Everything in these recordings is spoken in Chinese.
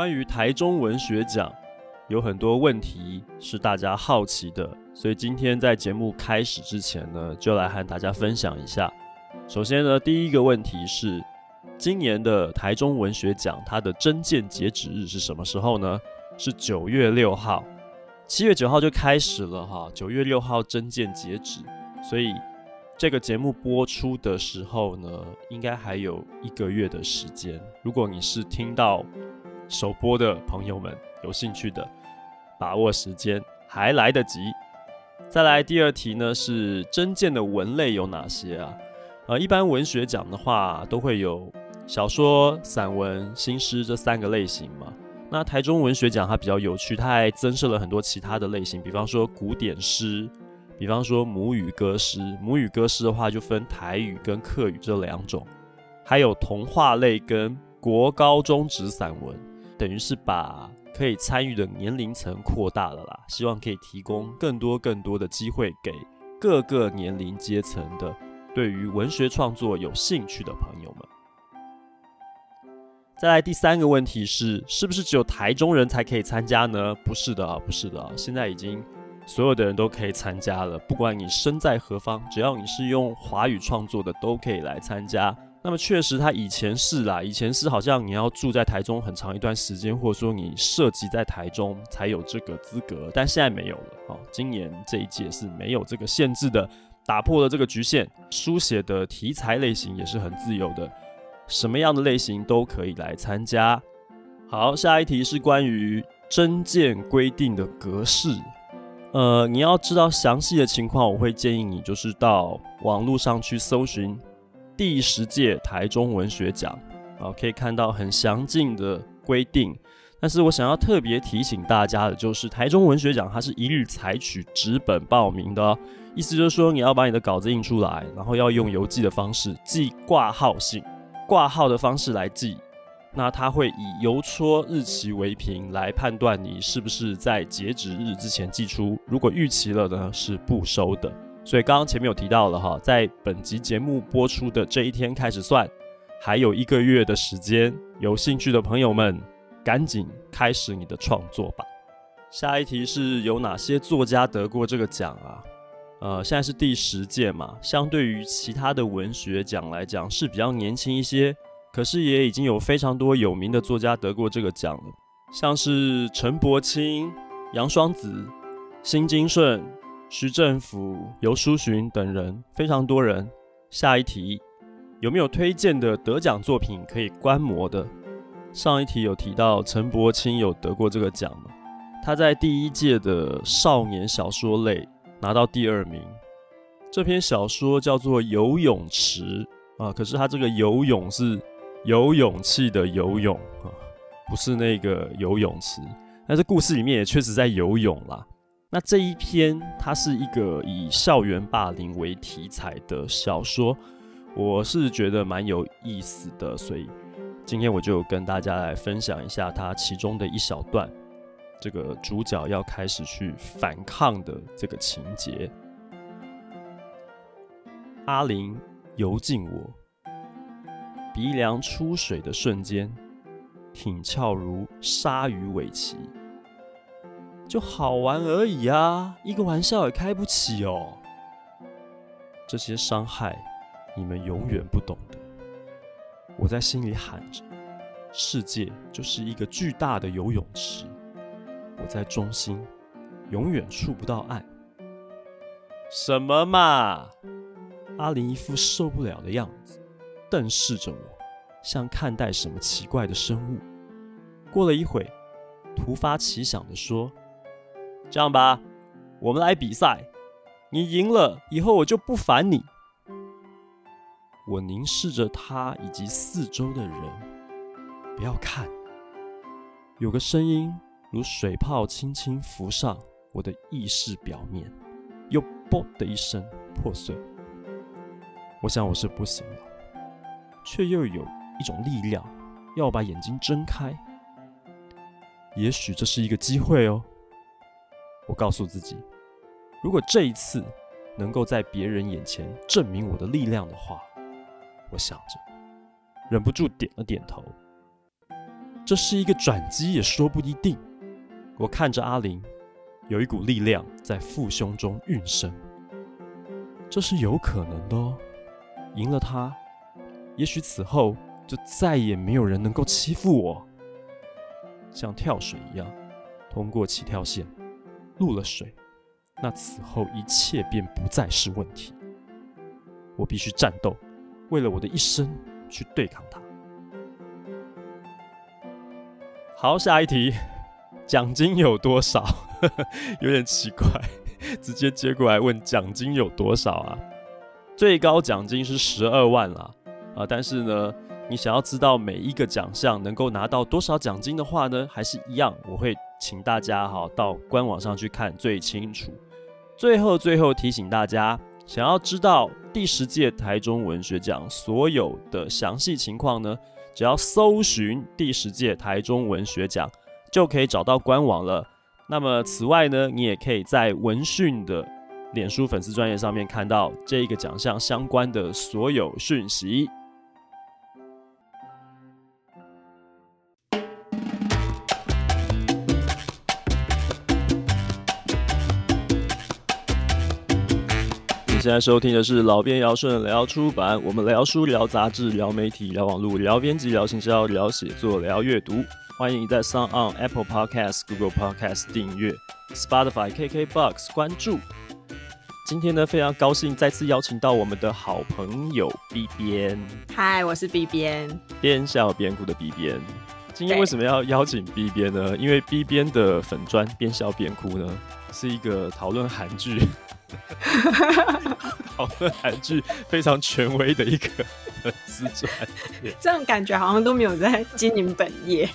关于台中文学奖，有很多问题是大家好奇的，所以今天在节目开始之前呢，就来和大家分享一下。首先呢，第一个问题是，今年的台中文学奖它的征件截止日是什么时候呢？是九月六号，七月九号就开始了哈，九月六号征件截止，所以这个节目播出的时候呢，应该还有一个月的时间。如果你是听到首播的朋友们有兴趣的，把握时间还来得及。再来第二题呢，是真见的文类有哪些啊？呃，一般文学奖的话都会有小说、散文、新诗这三个类型嘛。那台中文学奖它比较有趣，它还增设了很多其他的类型，比方说古典诗，比方说母语歌诗。母语歌诗的话就分台语跟客语这两种，还有童话类跟国高中职散文。等于是把可以参与的年龄层扩大了啦，希望可以提供更多更多的机会给各个年龄阶层的对于文学创作有兴趣的朋友们。再来第三个问题是，是不是只有台中人才可以参加呢？不是的啊，不是的啊，现在已经所有的人都可以参加了，不管你身在何方，只要你是用华语创作的，都可以来参加。那么确实，他以前是啦，以前是好像你要住在台中很长一段时间，或者说你涉及在台中才有这个资格，但现在没有了。哦，今年这一届是没有这个限制的，打破了这个局限，书写的题材类型也是很自由的，什么样的类型都可以来参加。好，下一题是关于征件规定的格式，呃，你要知道详细的情况，我会建议你就是到网络上去搜寻。第十届台中文学奖啊，可以看到很详尽的规定。但是我想要特别提醒大家的，就是台中文学奖它是一律采取纸本报名的，意思就是说你要把你的稿子印出来，然后要用邮寄的方式寄挂号信，挂号的方式来寄。那它会以邮戳日期为凭来判断你是不是在截止日之前寄出。如果逾期了呢，是不收的。所以刚刚前面有提到了哈，在本集节目播出的这一天开始算，还有一个月的时间。有兴趣的朋友们，赶紧开始你的创作吧。下一题是有哪些作家得过这个奖啊？呃，现在是第十届嘛，相对于其他的文学奖来讲是比较年轻一些，可是也已经有非常多有名的作家得过这个奖了，像是陈伯青、杨双子、辛金顺。徐政甫、游书寻等人，非常多人。下一题，有没有推荐的得奖作品可以观摩的？上一题有提到陈柏青有得过这个奖吗？他在第一届的少年小说类拿到第二名。这篇小说叫做《游泳池》啊，可是他这个游泳是有勇气的游泳啊，不是那个游泳池。但是故事里面也确实在游泳啦。那这一篇，它是一个以校园霸凌为题材的小说，我是觉得蛮有意思的，所以今天我就跟大家来分享一下它其中的一小段，这个主角要开始去反抗的这个情节。阿玲游进我，鼻梁出水的瞬间，挺翘如鲨鱼尾鳍。就好玩而已啊，一个玩笑也开不起哦。这些伤害，你们永远不懂的。我在心里喊着：世界就是一个巨大的游泳池，我在中心，永远触不到岸。什么嘛！阿玲一副受不了的样子，瞪视着我，像看待什么奇怪的生物。过了一会，突发奇想地说。这样吧，我们来比赛。你赢了以后，我就不烦你。我凝视着他以及四周的人，不要看。有个声音如水泡轻轻浮上我的意识表面，又“啵”的一声破碎。我想我是不行了，却又有一种力量要把眼睛睁开。也许这是一个机会哦。我告诉自己，如果这一次能够在别人眼前证明我的力量的话，我想着，忍不住点了点头。这是一个转机也说不一定。我看着阿玲，有一股力量在腹胸中运生，这是有可能的哦。赢了他，也许此后就再也没有人能够欺负我。像跳水一样，通过起跳线，入了水，那此后一切便不再是问题。我必须战斗，为了我的一生去对抗他。好，下一题，奖金有多少？有点奇怪，直接接过来问奖金有多少啊？最高奖金是十二万啦，啊，但是呢，你想要知道每一个奖项能够拿到多少奖金的话呢，还是一样，我会请大家哈到官网上去看最清楚。最后，最后提醒大家，想要知道第十届台中文学奖所有的详细情况呢，只要搜寻第十届台中文学奖，就可以找到官网了。那么此外呢，你也可以在文讯的脸书粉丝专页上面看到这一个奖项相关的所有讯息。现在收听的是老编尧舜聊出版，我们聊书、聊杂志、聊媒体、聊网络、聊编辑、聊行销、聊写作、聊阅读。欢迎你在 SoundOn、Apple Podcast、Google Podcast 订阅，Spotify、KKBox 关注。今天呢，非常高兴再次邀请到我们的好朋友 B 边。嗨，我是 B 边，边笑边哭的 B 边。今天为什么要邀请 B 边呢？因为 B 边的粉砖边笑边哭呢，是一个讨论韩剧。讨论韩剧非常权威的一个粉丝专页，这样感觉好像都没有在经营本业。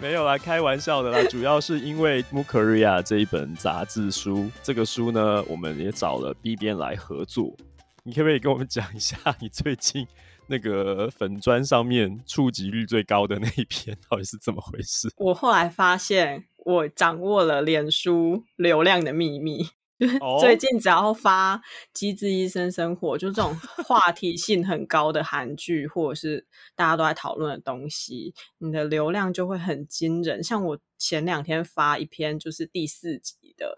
没有啦，开玩笑的啦，主要是因为《Korea》这一本杂志书，这个书呢，我们也找了 B 编来合作。你可不可以跟我们讲一下，你最近那个粉砖上面触及率最高的那一篇到底是怎么回事？我后来发现，我掌握了脸书流量的秘密。最近只要发《机智医生生活》，就这种话题性很高的韩剧，或者是大家都在讨论的东西，你的流量就会很惊人。像我前两天发一篇，就是第四集的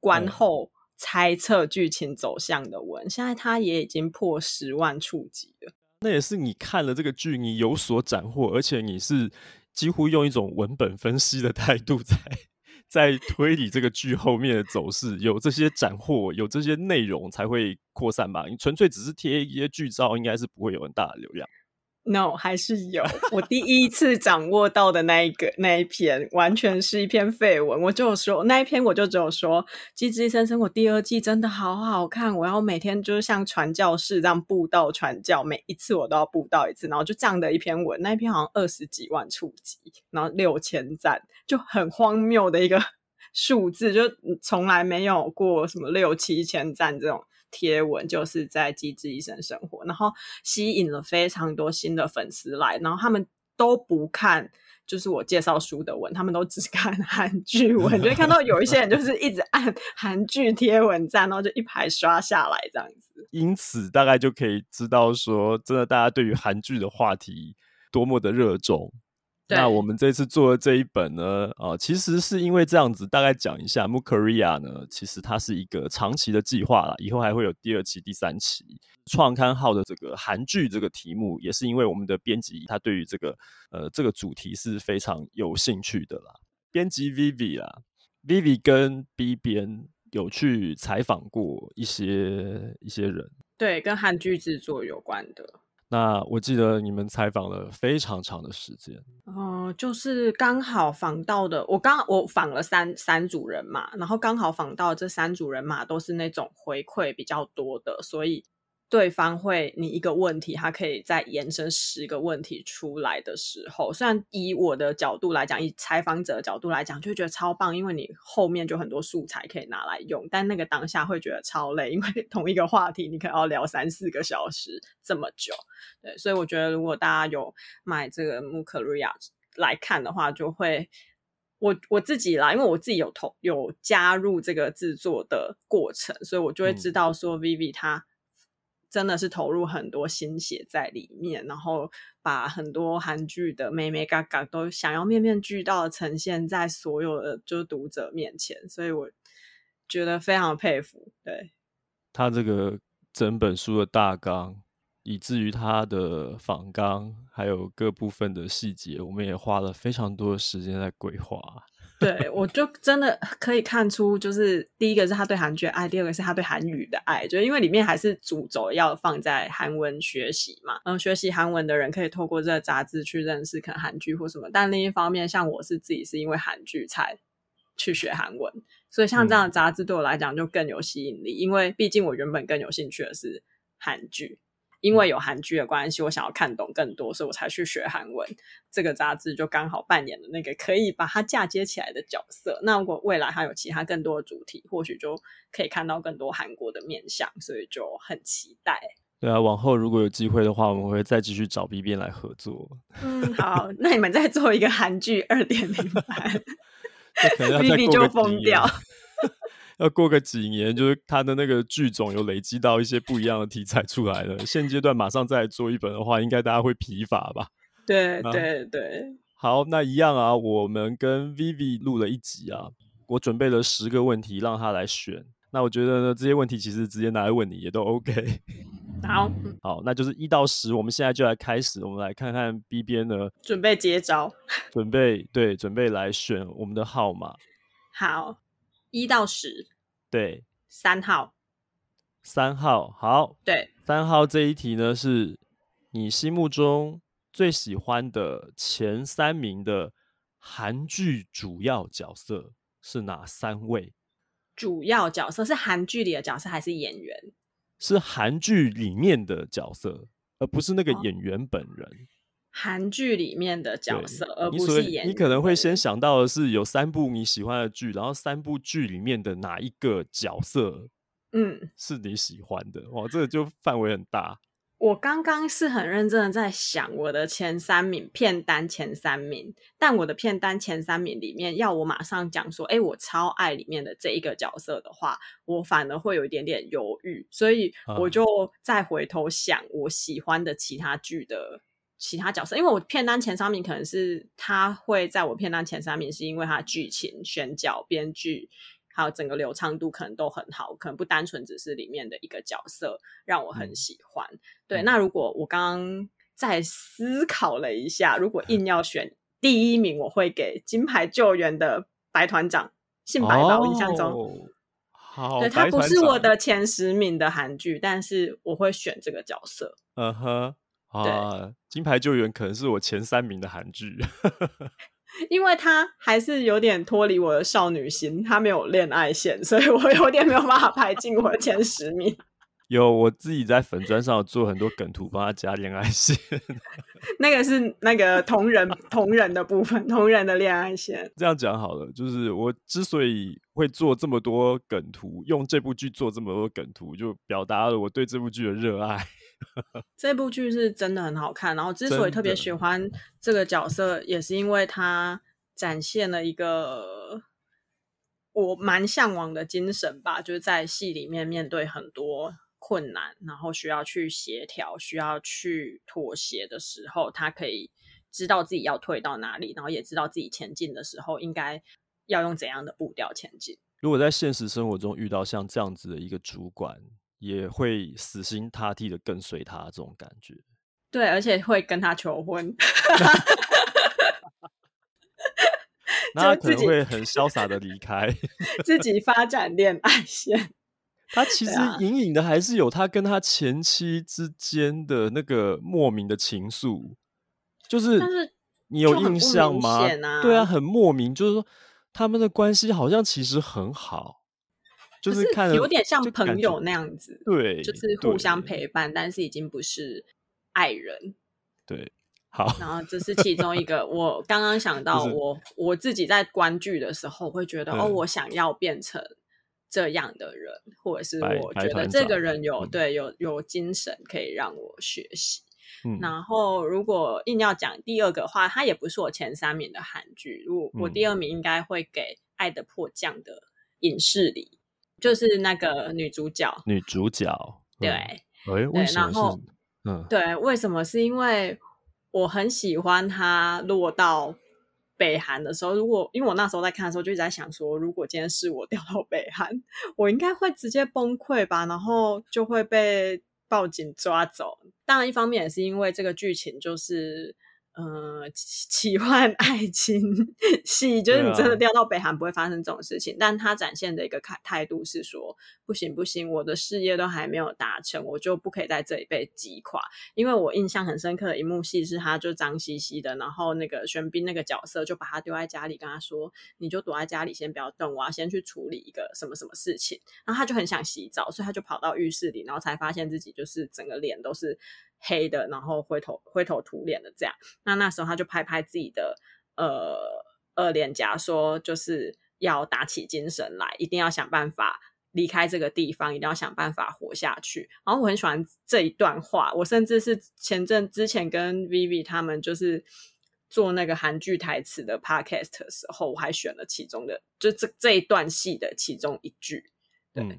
观后猜测剧情走向的文，现在它也已经破十万触及了。那也是你看了这个剧，你有所斩获，而且你是几乎用一种文本分析的态度在。在推理这个剧后面的走势，有这些斩获，有这些内容才会扩散吧？你纯粹只是贴一些剧照，应该是不会有很大的流量。No，还是有。我第一次掌握到的那一个那一篇，完全是一篇废文。我就说那一篇，我就只有说《机智医生生活》第二季真的好好看，我要每天就是像传教士这样布道传教，每一次我都要布道一次，然后就这样的一篇文，那一篇好像二十几万触及，然后六千赞，就很荒谬的一个 数字，就从来没有过什么六七千赞这种。贴文就是在机智医生生活，然后吸引了非常多新的粉丝来，然后他们都不看，就是我介绍书的文，他们都只 看韩剧文，就会看到有一些人就是一直按韩剧贴文赞，然后就一排刷下来这样子。因此，大概就可以知道说，真的大家对于韩剧的话题多么的热衷。那我们这次做的这一本呢，呃，其实是因为这样子，大概讲一下《Moon Korea》呢，其实它是一个长期的计划啦，以后还会有第二期、第三期。创刊号的这个韩剧这个题目，也是因为我们的编辑他对于这个呃这个主题是非常有兴趣的啦。编辑 Vivi 啦，Vivi 跟 B 编有去采访过一些一些人，对，跟韩剧制作有关的。那我记得你们采访了非常长的时间，哦、就是刚好访到的，我刚我访了三三组人嘛，然后刚好访到这三组人马都是那种回馈比较多的，所以。对方会，你一个问题，他可以再延伸十个问题出来的时候，虽然以我的角度来讲，以采访者的角度来讲，就会觉得超棒，因为你后面就很多素材可以拿来用。但那个当下会觉得超累，因为 同一个话题，你可能要聊三四个小时这么久。对，所以我觉得如果大家有买这个 Moon Korea 来看的话，就会我我自己啦，因为我自己有投有加入这个制作的过程，所以我就会知道说 Vivi 他。真的是投入很多心血在里面，然后把很多韩剧的眉眉角角都想要面面俱到的呈现在所有的就是读者面前，所以我觉得非常佩服。对，他这个整本书的大纲，以至于他的访纲，还有各部分的细节，我们也花了非常多的时间在规划。对，我就真的可以看出，就是第一个是他对韩剧的爱，第二个是他对韩语的爱，就因为里面还是主轴要放在韩文学习嘛。嗯，学习韩文的人可以透过这个杂志去认识可能韩剧或什么，但另一方面，像我是自己是因为韩剧才去学韩文，所以像这样的杂志对我来讲就更有吸引力，嗯、因为毕竟我原本更有兴趣的是韩剧。因为有韩剧的关系，我想要看懂更多，所以我才去学韩文。这个杂志就刚好扮演了那个可以把它嫁接起来的角色。那如果未来还有其他更多的主题，或许就可以看到更多韩国的面相，所以就很期待。对啊，往后如果有机会的话，我们会再继续找 B B 来合作。嗯，好，那你们再做一个韩剧二点零版，B B 就疯掉。要过个几年，就是他的那个剧种有累积到一些不一样的题材出来了。现阶段马上再来做一本的话，应该大家会疲乏吧？对、啊、对对。好，那一样啊，我们跟 Vivi 录了一集啊，我准备了十个问题让他来选。那我觉得呢，这些问题其实直接拿来问你也都 OK。好，好，那就是一到十，我们现在就来开始，我们来看看 B 编呢，准备接招，准备对，准备来选我们的号码。好。一到十，对，三号，三号，好，对，三号这一题呢，是你心目中最喜欢的前三名的韩剧主要角色是哪三位？主要角色是韩剧里的角色还是演员？是韩剧里面的角色，而不是那个演员本人。哦韩剧里面的角色，而不是演员。你可能会先想到的是有三部你喜欢的剧，然后三部剧里面的哪一个角色，嗯，是你喜欢的？哇，这个就范围很大。我刚刚是很认真的在想我的前三名片单前三名，但我的片单前三名里面要我马上讲说，哎，我超爱里面的这一个角色的话，我反而会有一点点犹豫，所以我就再回头想我喜欢的其他剧的。其他角色，因为我片单前三名可能是他会在我片单前三名，是因为他剧情、选角、编剧，还有整个流畅度可能都很好，可能不单纯只是里面的一个角色让我很喜欢。嗯、对，那如果我刚刚再思考了一下，如果硬要选第一名，我会给《金牌救援》的白团长，姓白吧？我印象中，好，对，他不是我的前十名的韩剧，但是我会选这个角色。嗯哼。啊，金牌救援可能是我前三名的韩剧，因为他还是有点脱离我的少女心，他没有恋爱线，所以我有点没有办法排进我的前十名。有我自己在粉砖上做很多梗图，帮他加恋爱线。那个是那个同人同人的部分，同人的恋爱线。这样讲好了，就是我之所以会做这么多梗图，用这部剧做这么多梗图，就表达了我对这部剧的热爱。这部剧是真的很好看，然后之所以特别喜欢这个角色，也是因为他展现了一个我蛮向往的精神吧，就是在戏里面面对很多困难，然后需要去协调、需要去妥协的时候，他可以知道自己要退到哪里，然后也知道自己前进的时候应该要用怎样的步调前进。如果在现实生活中遇到像这样子的一个主管，也会死心塌地的跟随他，这种感觉。对，而且会跟他求婚。那他可能会很潇洒的离开，自己发展恋爱线。他其实隐隐的还是有他跟他前妻之间的那个莫名的情愫，就是你有印象吗？啊、对啊，很莫名，就是说他们的关系好像其实很好。就是看有点像朋友那样子，对，就是互相陪伴，但是已经不是爱人。对，好。然后这是其中一个，我刚刚想到我，我我自己在观剧的时候会觉得，哦，我想要变成这样的人，或者是我觉得这个人有对有有精神可以让我学习。嗯。然后如果硬要讲第二个话，它也不是我前三名的韩剧，我我第二名应该会给《爱的迫降》的影视里。就是那个女主角，女主角，对，哎，为什么是？然后嗯，对，为什么？是因为我很喜欢她落到北韩的时候，如果因为我那时候在看的时候，就一直在想说，如果今天是我掉到北韩，我应该会直接崩溃吧，然后就会被报警抓走。当然，一方面也是因为这个剧情就是。呃，奇幻爱情戏，就是你真的掉到北韩不会发生这种事情，啊、但他展现的一个态态度是说，不行不行，我的事业都还没有达成，我就不可以在这里被击垮。因为我印象很深刻的一幕戏是，他就脏兮兮的，然后那个玄彬那个角色就把他丢在家里，跟他说，你就躲在家里，先不要动，我要先去处理一个什么什么事情。然后他就很想洗澡，所以他就跑到浴室里，然后才发现自己就是整个脸都是。黑的，然后灰头灰头土脸的这样，那那时候他就拍拍自己的呃二脸颊，说就是要打起精神来，一定要想办法离开这个地方，一定要想办法活下去。然后我很喜欢这一段话，我甚至是前阵之前跟 Vivi 他们就是做那个韩剧台词的 Podcast 的时候，我还选了其中的，就这这一段戏的其中一句，对。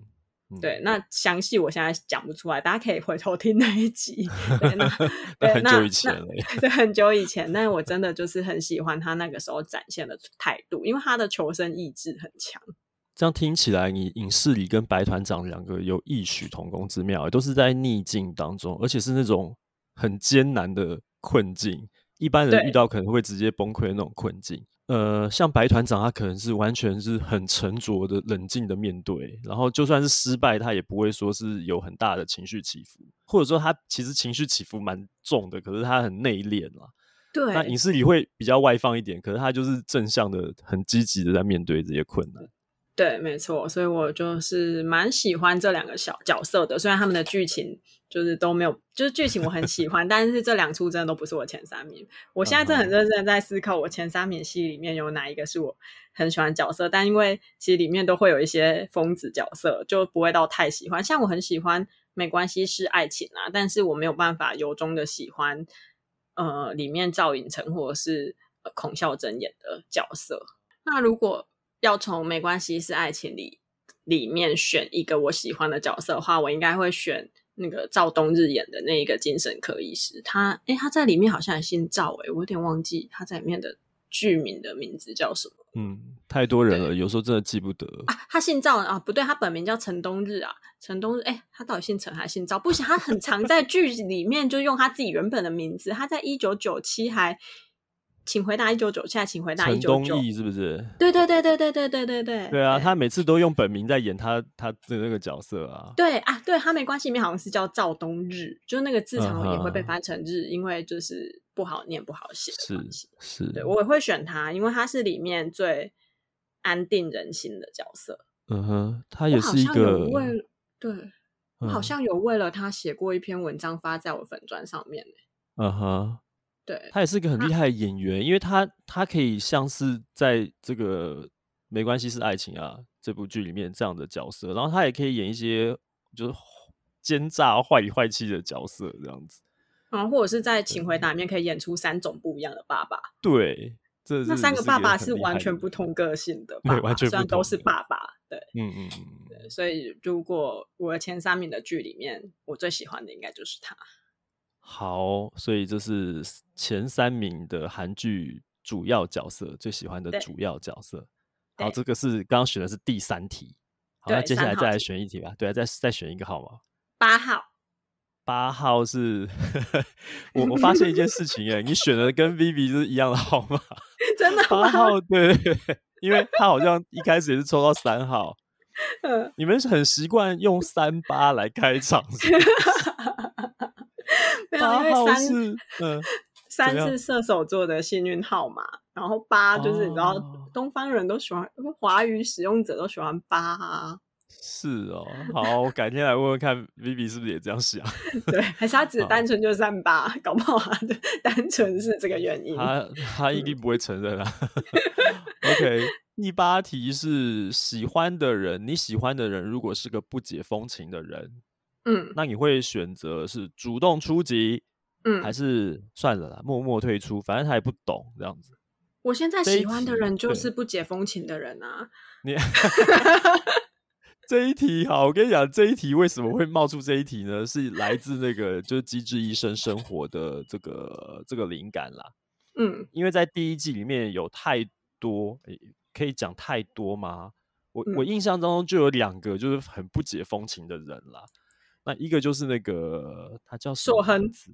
对，那详细我现在讲不出来，大家可以回头听那一集。对，那对很久以前了，对，很久以前。但是我真的就是很喜欢他那个时候展现的态度，因为他的求生意志很强。这样听起来，你影视里跟白团长两个有异曲同工之妙，都是在逆境当中，而且是那种很艰难的困境，一般人遇到可能会直接崩溃的那种困境。呃，像白团长，他可能是完全是很沉着的、冷静的面对，然后就算是失败，他也不会说是有很大的情绪起伏，或者说他其实情绪起伏蛮重的，可是他很内敛啦。对，那影视里会比较外放一点，可是他就是正向的、很积极的在面对这些困难。对，没错，所以我就是蛮喜欢这两个小角色的。虽然他们的剧情就是都没有，就是剧情我很喜欢，但是这两出真的都不是我前三名。我现在真的很认真在思考，我前三名戏里面有哪一个是我很喜欢角色。但因为其实里面都会有一些疯子角色，就不会到太喜欢。像我很喜欢《没关系是爱情》啊，但是我没有办法由衷的喜欢呃里面赵寅成或者是孔孝真演的角色。那如果要从没关系是爱情里里面选一个我喜欢的角色的话，我应该会选那个赵冬日演的那一个精神科医师。他诶，他在里面好像也姓赵诶，我有点忘记他在里面的剧名的名字叫什么。嗯，太多人了，有时候真的记不得啊。他姓赵啊，不对，他本名叫陈冬日啊。陈冬日，诶，他到底姓陈还是姓赵？不行，他很常在剧里面就用他自己原本的名字。他在一九九七还。请回答一九九七，请回答一九九。陈东义是不是？对对对对对对对对对。对啊，他每次都用本名在演他他的那个角色啊。对啊，对他没关系，里面好像是叫赵东日，就是那个字常常也会被翻成日，uh. 因为就是不好念不好写。是是，对，我也会选他，因为他是里面最安定人心的角色。嗯哼，他也是一个为对，我好像有为了他写过一篇文章发在我粉砖上面。嗯哼。对，他也是一个很厉害的演员，因为他他可以像是在这个没关系是爱情啊这部剧里面这样的角色，然后他也可以演一些就是奸诈坏里坏气的角色这样子，啊，或者是在请回答里面可以演出三种不一样的爸爸。对，这那三个爸爸是完全不同个性 的爸爸，对，完全不同，虽然都是爸爸。对，嗯嗯嗯，对，所以如果我的前三名的剧里面，我最喜欢的应该就是他。好，所以这是前三名的韩剧主要角色，最喜欢的主要角色。好，这个是刚刚选的是第三题。好，那接下来再来选一题吧。对啊，再再选一个号码。八号。八号是 我我发现一件事情哎，你选的跟 Vivi 是一样的号码。真的？八号对，因为他好像一开始也是抽到三号。嗯，你们是很习惯用三八来开场是不是？因为三，嗯，三是射手座的幸运号码，然后八就是你知道，东方人都喜欢，华语使用者都喜欢八啊。是哦，好，我改天来问问看，Vivi 是不是也这样想？对，还是他只单纯就三八，搞不好他的单纯是这个原因。他他一定不会承认啊。OK，第八题是喜欢的人，你喜欢的人如果是个不解风情的人。嗯，那你会选择是主动出击，嗯，还是算了啦，默默退出？反正他也不懂这样子。我现在喜欢的人就是不解风情的人啊。你 这一题好，我跟你讲，这一题为什么会冒出这一题呢？是来自那个就是《机智医生生活》的这个这个灵感啦。嗯，因为在第一季里面有太多，可以讲太多吗？我、嗯、我印象当中就有两个就是很不解风情的人啦。那一个就是那个他叫硕亨子，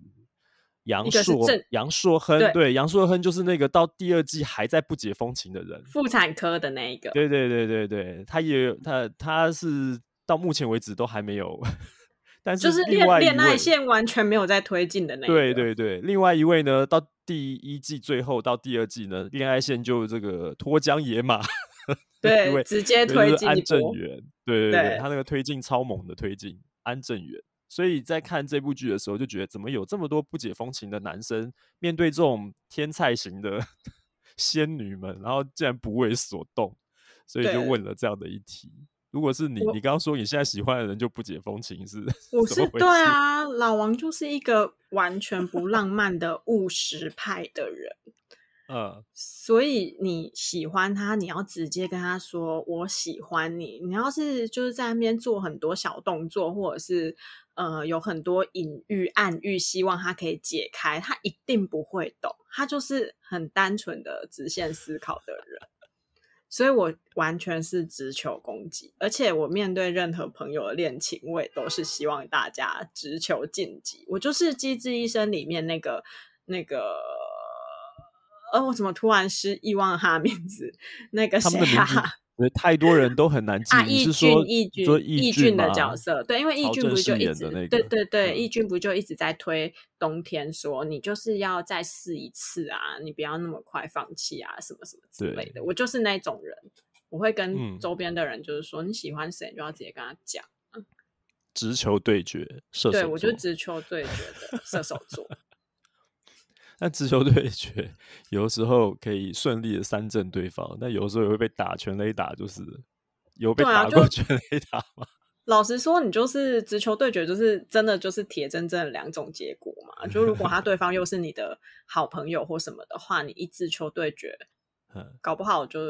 杨硕杨硕亨，对，杨硕亨就是那个到第二季还在不解风情的人，妇产科的那一个。对对对对对，他也有他他是到目前为止都还没有，但是就是恋恋爱线完全没有在推进的那。对对对，另外一位呢，到第一季最后到第二季呢，恋爱线就这个脱缰野马，对，直接推进安正元，对对对，对他那个推进超猛的推进。安正元，所以在看这部剧的时候，就觉得怎么有这么多不解风情的男生，面对这种天菜型的 仙女们，然后竟然不为所动，所以就问了这样的一题：如果是你，你刚刚说你现在喜欢的人就不解风情是？我是对啊，老王就是一个完全不浪漫的务实派的人。嗯，所以你喜欢他，你要直接跟他说我喜欢你。你要是就是在那边做很多小动作，或者是呃有很多隐喻暗喻，希望他可以解开，他一定不会懂。他就是很单纯的直线思考的人，所以我完全是直球攻击。而且我面对任何朋友的恋情，我也都是希望大家直球晋级。我就是《机智医生》里面那个那个。呃，我怎么突然失忆忘了他的名字？那个谁啊？太多人都很难记。啊，义俊，义俊，义俊的角色，对，因为义俊不是就一直，那个、对对对，义俊不就一直在推冬天说，你就是要再试一次啊，你不要那么快放弃啊，什么什么之类的。我就是那种人，我会跟周边的人就是说，嗯、你喜欢谁，就要直接跟他讲。直球对决，射手座。对，我就直球对决的射手座。但直球对决有的时候可以顺利的三振对方，但有的时候也会被打全垒打，就是有被打过全垒打吗？啊、老实说，你就是直球对决，就是真的就是铁铮铮的两种结果嘛。就如果他对方又是你的好朋友或什么的话，你一直球对决，搞不好就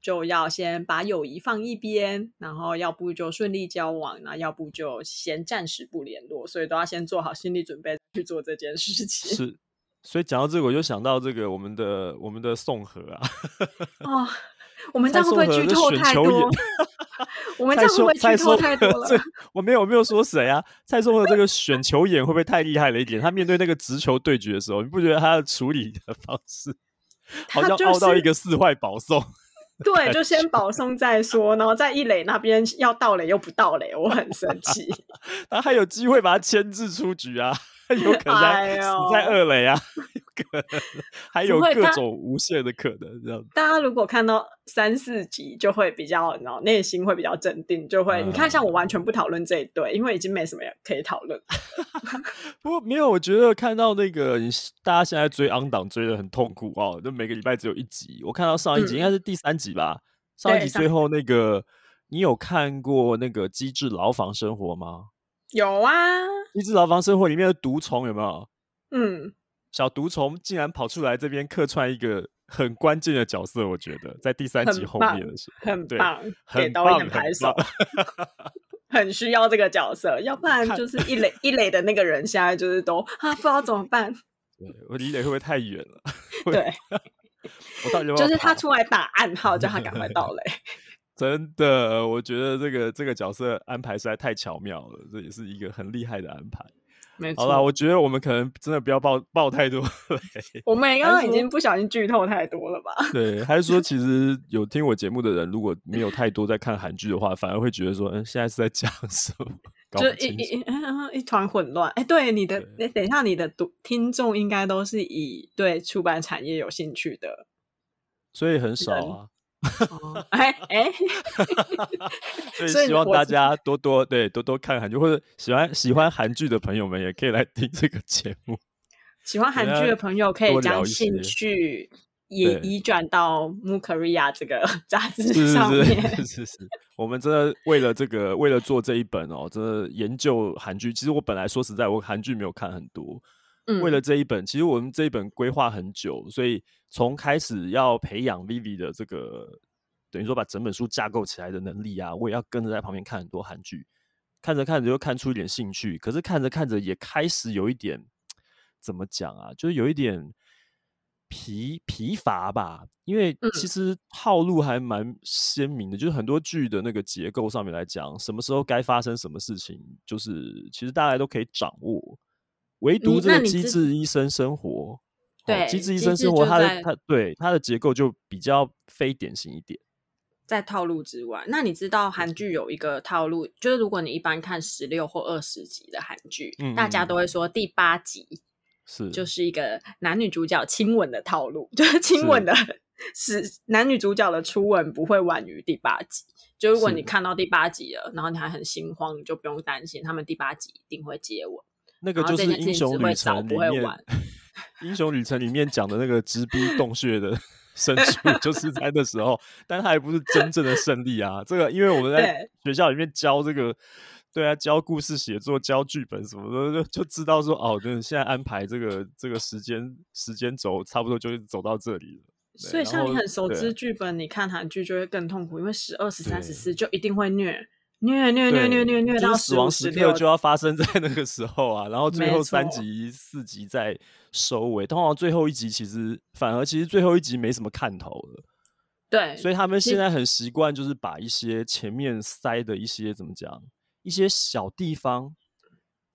就要先把友谊放一边，然后要不就顺利交往，那要不就先暂时不联络，所以都要先做好心理准备去做这件事情。是。所以讲到这个，我就想到这个我们的我们的宋河啊。哦，我们这样会不会剧透太多？我们这样会不会剧透太多了？我没有我没有说谁啊。蔡宋河这个 选球眼会不会太厉害了一点？他面对那个直球对决的时候，你不觉得他的处理的方式好像凹到一个四坏保送？对，就先保送再说，然后在一垒那边要盗垒又不盗垒，我很生气。他还有机会把他牵制出局啊。有可能在死在二垒啊，有可能还有各种无限的可能。这样，大家如果看到三四集，就会比较，然后内心会比较镇定，就会、嗯、你看，像我完全不讨论这一对，因为已经没什么可以讨论。不过没有，我觉得看到那个大家现在追 on 档追的很痛苦哦，就每个礼拜只有一集。我看到上一集、嗯、应该是第三集吧，上一集最后那个，你有看过那个《机智牢房生活》吗？有啊。一只牢房生活里面的毒虫有没有？嗯，小毒虫竟然跑出来这边客串一个很关键的角色，我觉得在第三集后面的时候，很棒，给导演拍手，很需要这个角色，要不然就是一垒一垒的那个人现在就是都啊不知道怎么办。对，我离垒会不会太远了？对，我到底要就是他出来打暗号，叫他赶快到垒。真的，我觉得这个这个角色安排实在太巧妙了，这也是一个很厉害的安排。没错，好了，我觉得我们可能真的不要爆爆太多 雷。我们刚刚已经不小心剧透太多了吧？对，还是说 其实有听我节目的人，如果没有太多在看韩剧的话，反而会觉得说，嗯，现在是在讲什么？就一一一团混乱。哎，对，你的，你等一下，你的读听众应该都是以对出版产业有兴趣的，所以很少啊。哦，哎哎，所以希望大家多多对多多看韩剧，或者喜欢喜欢韩剧的朋友们也可以来听这个节目。喜欢韩剧的朋友可以将兴趣也移转到《木可瑞亚》这个 杂志上面。是是，我们真的为了这个，为了做这一本哦，真的研究韩剧。其实我本来说实在，我韩剧没有看很多。嗯，为了这一本，其实我们这一本规划很久，所以从开始要培养 Vivi 的这个等于说把整本书架构起来的能力啊，我也要跟着在旁边看很多韩剧，看着看着就看出一点兴趣，可是看着看着也开始有一点怎么讲啊，就是有一点。疲疲乏吧，因为其实套路还蛮鲜明的，嗯、就是很多剧的那个结构上面来讲，什么时候该发生什么事情，就是其实大家都可以掌握。唯独这个《机智医生生活》，对，《机智医生生活》它的它对它的结构就比较非典型一点，在套路之外。那你知道韩剧有一个套路，就是如果你一般看十六或二十集的韩剧，嗯、大家都会说第八集。是，就是一个男女主角亲吻的套路，就是亲吻的是男女主角的初吻不会晚于第八集。就如果你看到第八集了，然后你还很心慌，你就不用担心，他们第八集一定会接吻。那个就是英雄旅程里面，英雄旅程里面讲的那个直逼 洞穴的 胜出，就是在那时候，但他还不是真正的胜利啊。这个，因为我们在学校里面教这个。对啊，教故事写作、教剧本什么的，就就知道说哦，对，现在安排这个这个时间时间轴，差不多就走到这里了。所以，像你很熟知剧本，你看韩剧就会更痛苦，因为十二、十三、十四就一定会虐虐虐虐虐虐虐到死亡时刻就要发生在那个时候啊，然后最后三集、四集再收尾。通常最后一集其实反而其实最后一集没什么看头了。对，所以他们现在很习惯，就是把一些前面塞的一些怎么讲？一些小地方、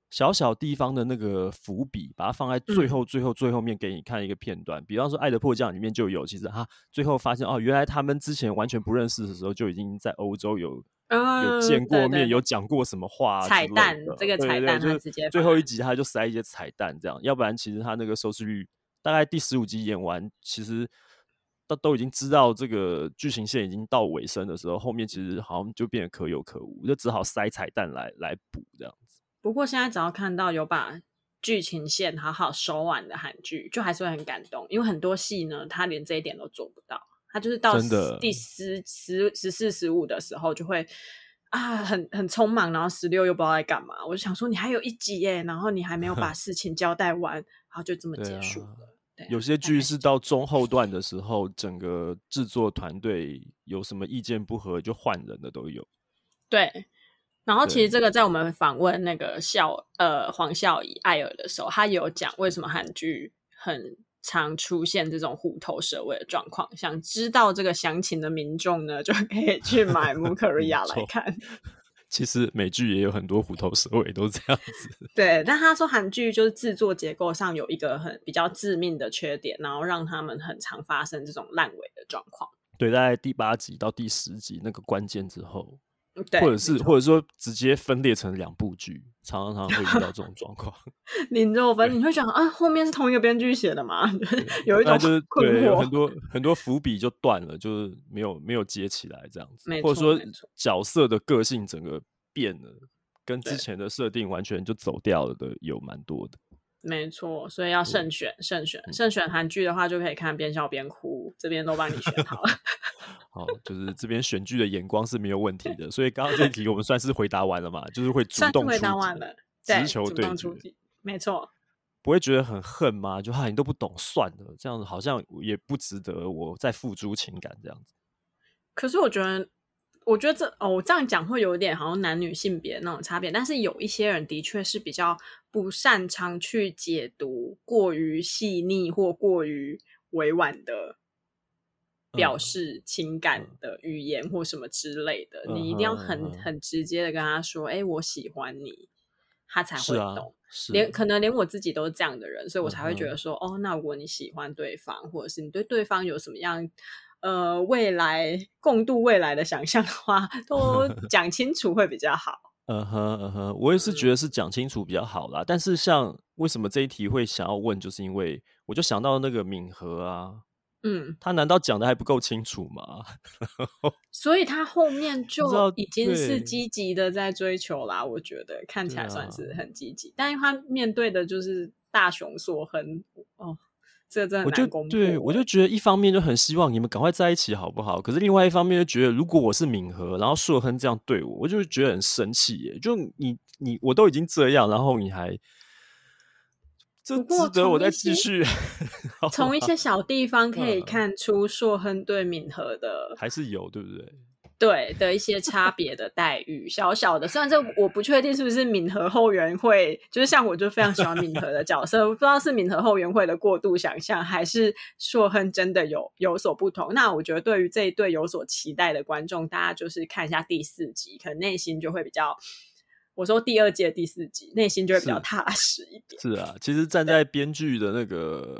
小小地方的那个伏笔，把它放在最后、最后、最后面给你看一个片段。嗯、比方说《爱的迫降》里面就有，其实哈，最后发现哦，原来他们之前完全不认识的时候，就已经在欧洲有、嗯、有见过面，有讲过什么话。彩蛋，这个彩蛋他直接最后一集他就塞一些彩蛋，这样，要不然其实他那个收视率大概第十五集演完，其实。都都已经知道这个剧情线已经到尾声的时候，后面其实好像就变得可有可无，就只好塞彩蛋来来补这样子。不过现在只要看到有把剧情线好好收完的韩剧，就还是会很感动，因为很多戏呢，他连这一点都做不到，他就是到第十、十、十四、十五的时候就会啊，很很匆忙，然后十六又不知道在干嘛。我就想说，你还有一集耶，然后你还没有把 事情交代完，然后就这么结束了。有些剧是到中后段的时候，整个制作团队有什么意见不合就换人的都有。对，然后其实这个在我们访问那个孝呃黄孝仪艾尔的时候，他有讲为什么韩剧很常出现这种虎头蛇尾的状况。想知道这个详情的民众呢，就可以去买《穆可瑞亚》来看。其实美剧也有很多虎头蛇尾，都是这样子。对，但他说韩剧就是制作结构上有一个很比较致命的缺点，然后让他们很常发生这种烂尾的状况。对，在第八集到第十集那个关键之后。对，或者是或者说直接分裂成两部剧，常常会遇到这种状况。林若芬，你会想啊，后面是同一个编剧写的吗？有一种就是 对，有很多很多伏笔就断了，就是没有没有接起来这样子，或者说角色的个性整个变了，跟之前的设定完全就走掉了的有蛮多的。没错，所以要慎选，慎选，慎选韩剧的话，就可以看边笑边哭，这边都帮你选好了。好，就是这边选剧的眼光是没有问题的，所以刚刚这一题我们算是回答完了嘛？就是会主动回答完了，直球对决，没错。不会觉得很恨吗？就哈，你都不懂，算了，这样子好像也不值得我再付诸情感这样子。可是我觉得。我觉得这哦，我这样讲会有点好像男女性别那种差别，但是有一些人的确是比较不擅长去解读过于细腻或过于委婉的表示情感的语言或什么之类的。嗯、你一定要很、嗯、很直接的跟他说：“哎、欸，我喜欢你。”他才会懂。啊、连可能连我自己都是这样的人，所以我才会觉得说：“嗯、哦，那如果你喜欢对方，或者是你对对方有什么样？”呃，未来共度未来的想象的话，都 讲清楚会比较好。嗯哼，嗯哼，我也是觉得是讲清楚比较好啦。嗯、但是，像为什么这一题会想要问，就是因为我就想到那个敏和啊，嗯，他难道讲的还不够清楚吗？所以他后面就已经是积极的在追求啦。我觉得看起来算是很积极，啊、但是他面对的就是大雄所很哦。这真的我就对我就觉得一方面就很希望你们赶快在一起，好不好？可是另外一方面就觉得，如果我是敏和，然后硕亨这样对我，我就觉得很生气耶。就你你我都已经这样，然后你还这值得我再继续？从一些小地方可以看出硕亨对敏和的还是有，对不对？对的一些差别的待遇，小小的，虽然这我不确定是不是敏和后援会，就是像我就非常喜欢敏和的角色，不知道是敏和后援会的过度想象，还是硕亨真的有有所不同。那我觉得对于这一对有所期待的观众，大家就是看一下第四集，可能内心就会比较，我说第二季第四集，内心就会比较踏实一点。是，是啊，其实站在编剧的那个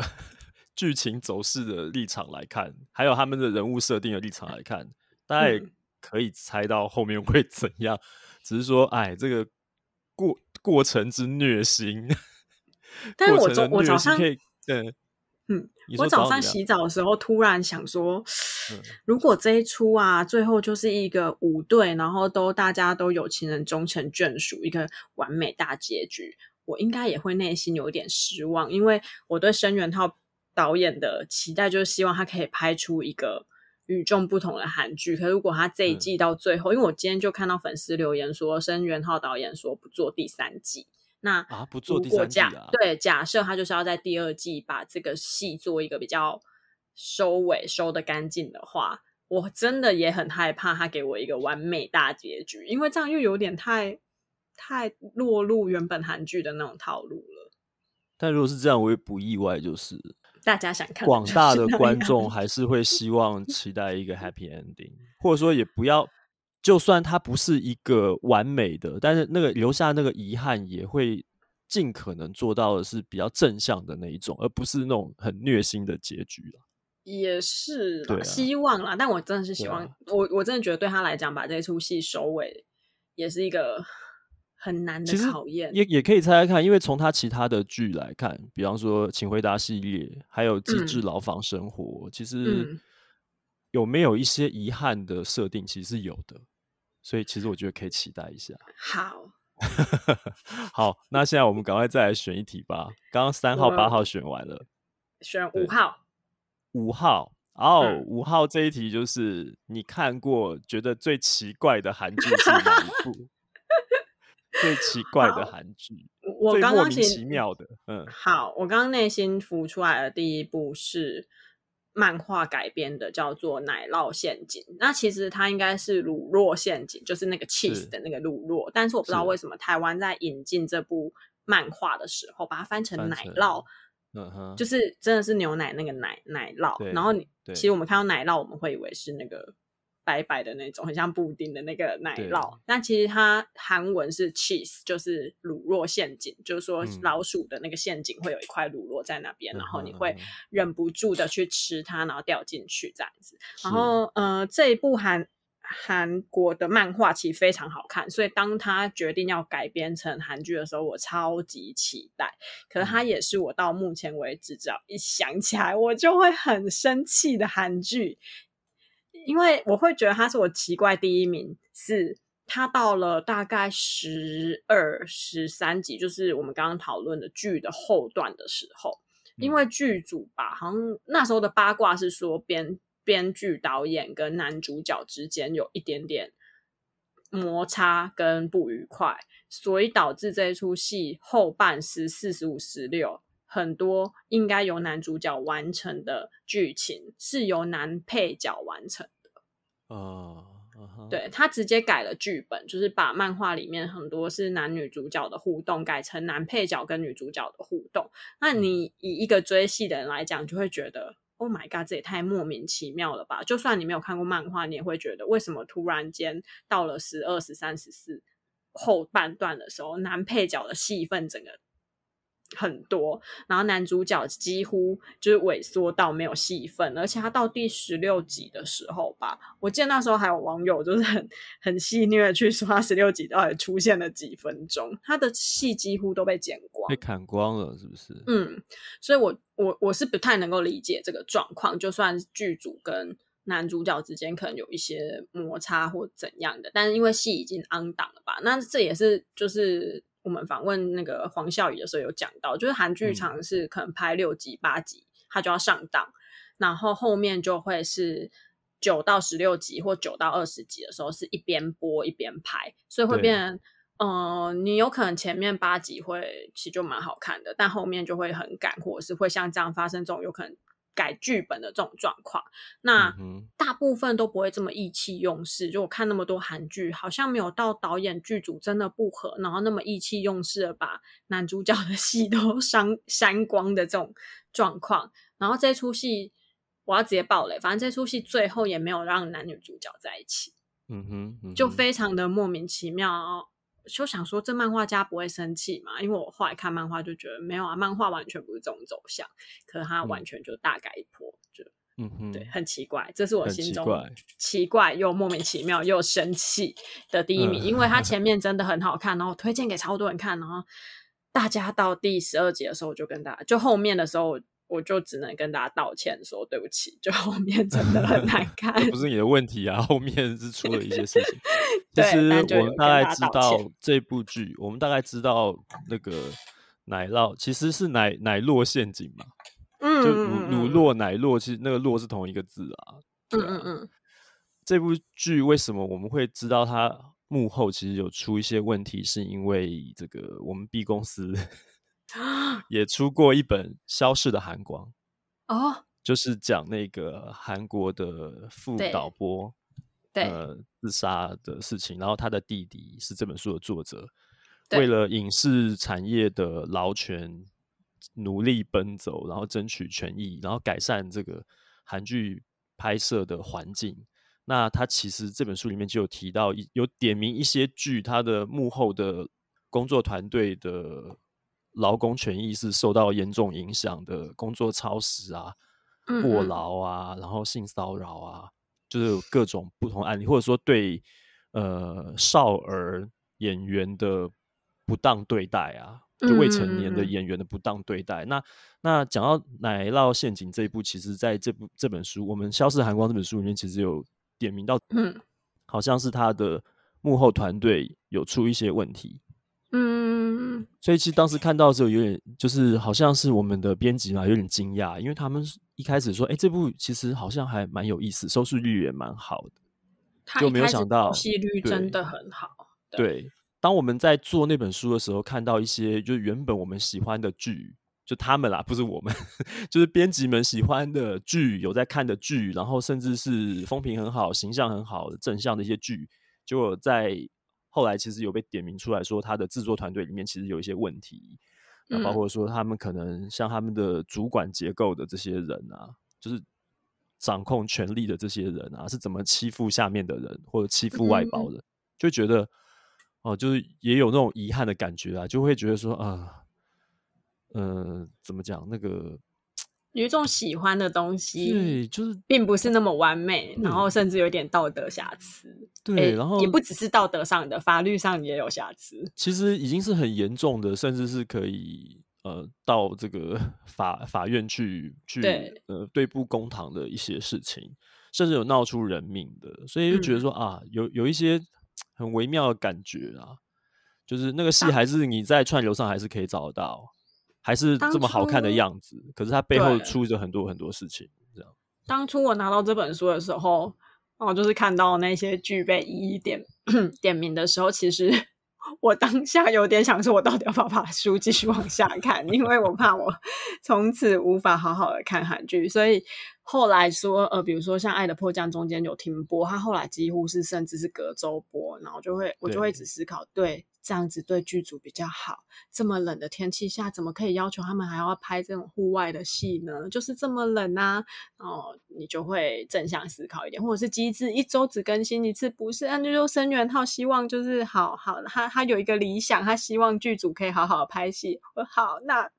剧情走势的立场来看，还有他们的人物设定的立场来看，大概、嗯。可以猜到后面会怎样，只是说，哎，这个过过程之虐心。但是我早我早上，对，嗯，我早上洗澡的时候突然想说，嗯、如果这一出啊，最后就是一个五对，然后都大家都有情人终成眷属，一个完美大结局，我应该也会内心有点失望，因为我对申元浩导演的期待就是希望他可以拍出一个。与众不同的韩剧，可如果他这一季到最后，嗯、因为我今天就看到粉丝留言说，申元浩导演说不做第三季，那啊不做第三季啊？对，假设他就是要在第二季把这个戏做一个比较收尾收的干净的话，我真的也很害怕他给我一个完美大结局，因为这样又有点太太落入原本韩剧的那种套路了。但如果是这样，我也不意外，就是。大家想看广大的观众还是会希望期待一个 happy ending，或者说也不要，就算它不是一个完美的，但是那个留下那个遗憾，也会尽可能做到的是比较正向的那一种，而不是那种很虐心的结局。也是，啦啊，希望啦。但我真的是希望，啊，我我真的觉得对他来讲，把这出戏收尾也是一个。很难的考验，也也可以猜猜看，因为从他其他的剧来看，比方说《请回答》系列，还有《机智牢房生活》嗯，其实有没有一些遗憾的设定，其实是有的，所以其实我觉得可以期待一下。好，好，那现在我们赶快再来选一题吧。刚刚三号、八号选完了，选五号。五号哦，五、嗯、号这一题就是你看过觉得最奇怪的韩剧是哪一部？最奇怪的韩剧，我刚刚莫名其妙的，嗯，好，我刚刚内心浮出来的第一部是漫画改编的，叫做《奶酪陷阱》。那其实它应该是乳酪陷阱，就是那个 cheese 的那个乳酪。但是我不知道为什么台湾在引进这部漫画的时候，把它翻成奶酪，嗯哼，就是真的是牛奶那个奶奶酪。然后你其实我们看到奶酪，我们会以为是那个。白白的那种，很像布丁的那个奶酪，那其实它韩文是 cheese，就是乳酪陷阱，就是说老鼠的那个陷阱会有一块乳酪在那边，嗯，然后你会忍不住的去吃它，然后掉进去这样子。然后，呃，这一部韩韩国的漫画其实非常好看，所以当他决定要改编成韩剧的时候，我超级期待。可是它也是我到目前为止，只要一想起来，我就会很生气的韩剧。因为我会觉得他是我奇怪第一名，是他到了大概十二、十三集，就是我们刚刚讨论的剧的后段的时候，因为剧组吧，好像那时候的八卦是说编编剧、导演跟男主角之间有一点点摩擦跟不愉快，所以导致这一出戏后半十四、十五、十六。很多应该由男主角完成的剧情是由男配角完成的。哦、uh, uh-huh.，对，他直接改了剧本，就是把漫画里面很多是男女主角的互动改成男配角跟女主角的互动。那你以一个追戏的人来讲，就会觉得 Oh my God，这也太莫名其妙了吧？就算你没有看过漫画，你也会觉得为什么突然间到了十二、十三、十四后半段的时候，男配角的戏份整个。很多，然后男主角几乎就是萎缩到没有戏份，而且他到第十六集的时候吧，我记得那时候还有网友就是很很戏谑去说他十六集到底出现了几分钟，他的戏几乎都被剪光，被砍光了，是不是？嗯，所以我我我是不太能够理解这个状况，就算剧组跟男主角之间可能有一些摩擦或怎样的，但是因为戏已经 on 档了吧，那这也是就是。我们访问那个黄孝宇的时候有讲到，就是韩剧常是可能拍六集八集，它就要上档，然后后面就会是九到十六集或九到二十集的时候，是一边播一边拍，所以会变成呃，你有可能前面八集会其实就蛮好看的，但后面就会很赶，或者是会像这样发生这种有可能改剧本的这种状况。那大部分都不会这么意气用事。就我看那么多韩剧，好像没有到导演剧组真的不合，然后那么意气用事的把男主角的戏都删删光的这种状况。然后这出戏我要直接爆雷，反正这出戏最后也没有让男女主角在一起。嗯哼，嗯哼，就非常的莫名其妙。就想说这漫画家不会生气嘛？因为我后来看漫画就觉得没有啊，漫画完全不是这种走向，可是他完全就大改一波，嗯、就嗯哼，对，很奇怪，这是我心中奇怪，又莫名其妙又生气的第一名，嗯，因为他前 面真的很好看，然后推荐给超多人看，然后大家到第十二集的时候我就跟大家，就后面的时候。我就只能跟大家道歉，说对不起，就 后面真的很难 看。不是你的问题啊，后面是出了一些事情。其实我们大概知道这部剧，我们大概知道那个奶酪其实是奶奶酪陷阱嘛。嗯，就乳乳酪奶酪，其实那个酪是同一个字啊。嗯嗯嗯。这部剧为什么我们会知道它幕后其实有出一些问题，是因为这个我们 B 公司。也出过一本《消逝的韩光》哦，就是讲那个韩国的副导播呃自杀的事情，然后他的弟弟是这本书的作者，为了影视产业的劳权努力奔走，然后争取权益，然后改善这个韩剧拍摄的环境。那他其实这本书里面就有提到，有点名一些剧，他的幕后的工作团队的。劳工权益是受到严重影响的，工作超时啊、过劳啊，然后性骚扰啊，就是有各种不同案例，或者说对呃少儿演员的不当对待啊，就未成年的演员的不当对待。嗯、那那讲到《奶酪陷阱》这一部，其实在这部这本书，我们《消逝寒光》这本书里面，其实有点名到，嗯，好像是他的幕后团队有出一些问题。嗯，所以其实当时看到的时候，有点就是好像是我们的编辑嘛，有点惊讶，因为他们一开始说，哎、欸，这部其实好像还蛮有意思，收视率也蛮好的，就没有想到收视率真的很好对对。当我们在做那本书的时候，看到一些就是原本我们喜欢的剧，就他们啦，不是我们，就是编辑们喜欢的剧，有在看的剧，然后甚至是风评很好、形象很好的正向的一些剧，就在。后来其实有被点名出来说，他的制作团队里面其实有一些问题，那包括说他们可能像他们的主管结构的这些人啊，就是掌控权力的这些人啊，是怎么欺负下面的人或者欺负外包的，就觉得哦，就是也有那种遗憾的感觉啊，就会觉得说啊，呃，怎么讲那个。有一种喜欢的东西，对，就是并不是那么完美，然后甚至有点道德瑕疵。对，然后也不只是道德上的，法律上也有瑕疵。其实已经是很严重的，甚至是可以呃到这个 法法院去去对呃对簿公堂的一些事情，甚至有闹出人命的。所以就觉得说、嗯、啊，有有一些很微妙的感觉啊，就是那个戏还是你在串流上还是可以找得到。还是这么好看的样子，可是它背后出着很多很多事情。这样，当初我拿到这本书的时候，哦，就是看到那些剧被一一点 点名的时候，其实 我当下有点想说，我到底要不要把书继续往下看？因为我怕我 从此无法好好的看韩剧。所以后来说，呃，比如说像《爱的迫降》中间有停播，它后来几乎是甚至是隔周播，然后就会我就会一直思考，对。对这样子对剧组比较好。这么冷的天气下，怎么可以要求他们还要拍这种户外的戏呢？就是这么冷啊，哦，你就会正向思考一点，或者是机制一周只更新一次，不是？那就说申源浩希望就是好好，他他有一个理想，他希望剧组可以好好拍戏。好，那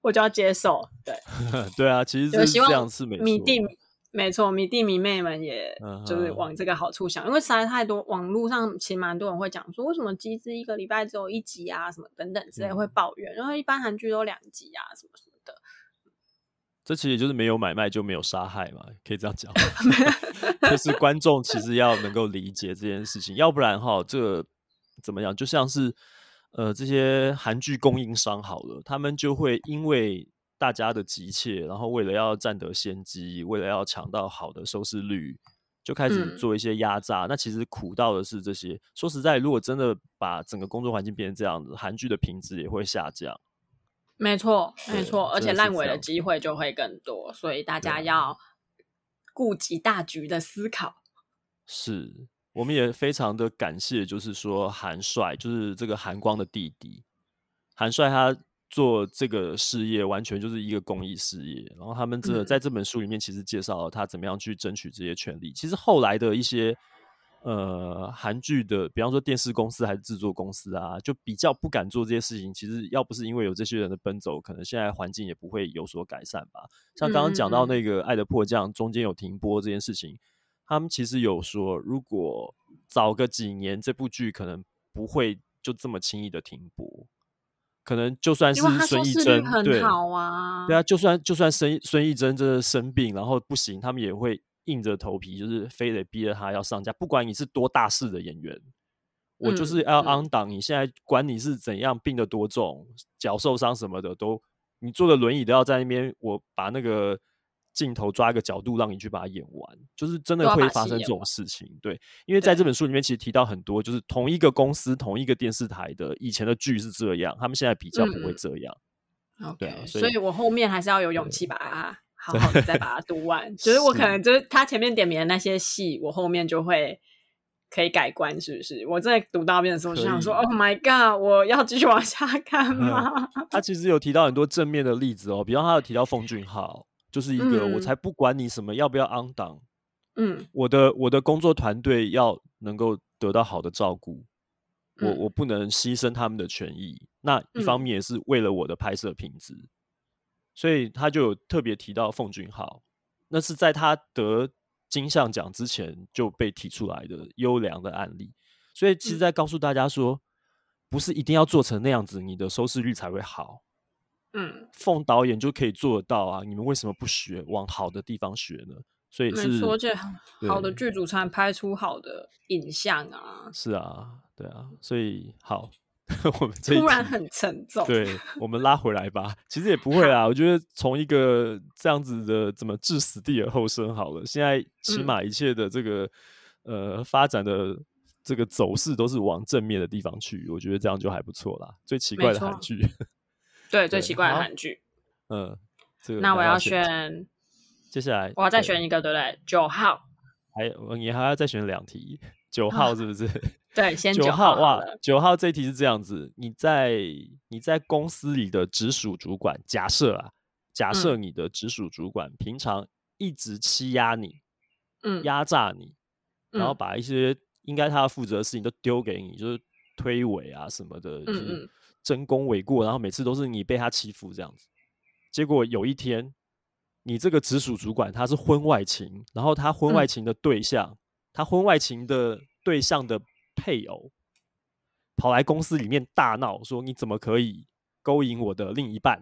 我就要接受。对，对啊，其实是这样是没错。没错，迷弟迷妹们也就是往这个好处想，uh -huh. 因为实在太多网络上其实蛮多人会讲说，为什么机智一个礼拜只有一集啊，什么等等之类会抱怨，然后一般韩剧都两集啊，什么什么的。这其实也就是没有买卖就没有杀害嘛，可以这样讲。就 是观众其实要能够理解这件事情，要不然哈，这个怎么样？就像是呃这些韩剧供应商好了，他们就会因为。大家的急切，然后为了要占得先机，为了要抢到好的收视率，就开始做一些压榨。嗯、那其实苦到的是这些。说实在，如果真的把整个工作环境变成这样子，韩剧的品质也会下降。没错，没错，而且烂尾的机会就会更多，所以大家要顾及大局的思考。是，我们也非常的感谢，就是说韩帅，就是这个韩光的弟弟，韩帅他做这个事业完全就是一个公益事业，然后他们这在这本书里面其实介绍了他怎么样去争取这些权利。其实后来的一些。呃，韩剧的，比方说电视公司还是制作公司啊，就比较不敢做这些事情。其实要不是因为有这些人的奔走，可能现在环境也不会有所改善吧。像刚刚讲到那个《爱的迫降》中间有停播这件事情，他们其实有说，如果早个几年，这部剧可能不会就这么轻易的停播。可能就算是孙艺珍，对，对啊，就算就算孙孙艺珍真的生病，然后不行，他们也会。硬着头皮，就是非得逼着他要上架。不管你是多大势的演员，我就是要 on 档。你现在管你是怎样病的多重，脚受伤什么的，都你坐个轮椅都要在那边。我把那个镜头抓一个角度，让你去把它演完。就是真的会发生这种事情，对。因为在这本书里面，其实提到很多，就是同一个公司、同一个电视台的以前的剧是这样，他们现在比较不会这样。对啊，所以我后面还是要有勇气把它。好好的再把它 读完，就是我可能就是他前面点名的那些戏，我后面就会可以改观，是不是？我在读到边的时候就想说，Oh my god，我要继续往下看吗？嗯？他其实有提到很多正面的例子哦，比方他有提到奉俊昊，就是一个、嗯、我才不管你什么要不要 on 档，嗯，我的我的工作团队要能够得到好的照顾，我我不能牺牲他们的权益，那一方面也是为了我的拍摄品质。所以他就有特别提到奉俊昊，那是在他得金像奖之前就被提出来的优良的案例。所以其实在告诉大家说，不是一定要做成那样子，你的收视率才会好。嗯，奉导演就可以做得到啊，你们为什么不学，往好的地方学呢？所以是说，这好的剧组才能拍出好的影像啊。是啊，对啊，所以好。我们突然很沉重，对，我们拉回来吧。其实也不会啦，我觉得从一个这样子的怎么置死地而后生好了。现在起码一切的这个、嗯、呃发展的这个走势都是往正面的地方去，我觉得这样就还不错啦。最奇怪的韩剧，对，最奇怪的韩剧，嗯，这个那我要选，接下来我要再选一个，对不对？九号，还有你还要再选两题，九号是不是？对，先九号哇，九号这一题是这样子：你在你在公司里的直属主管，假设啊，假设你的直属主管平常一直欺压你，嗯，压榨你，然后把一些应该他要负责的事情都丢给你，就是推诿啊什么的，就是争功诿过，然后每次都是你被他欺负这样子。结果有一天，你这个直属主管他是婚外情，然后他婚外情的对象，他婚外情的对象的。配偶跑来公司里面大闹，说：“你怎么可以勾引我的另一半？”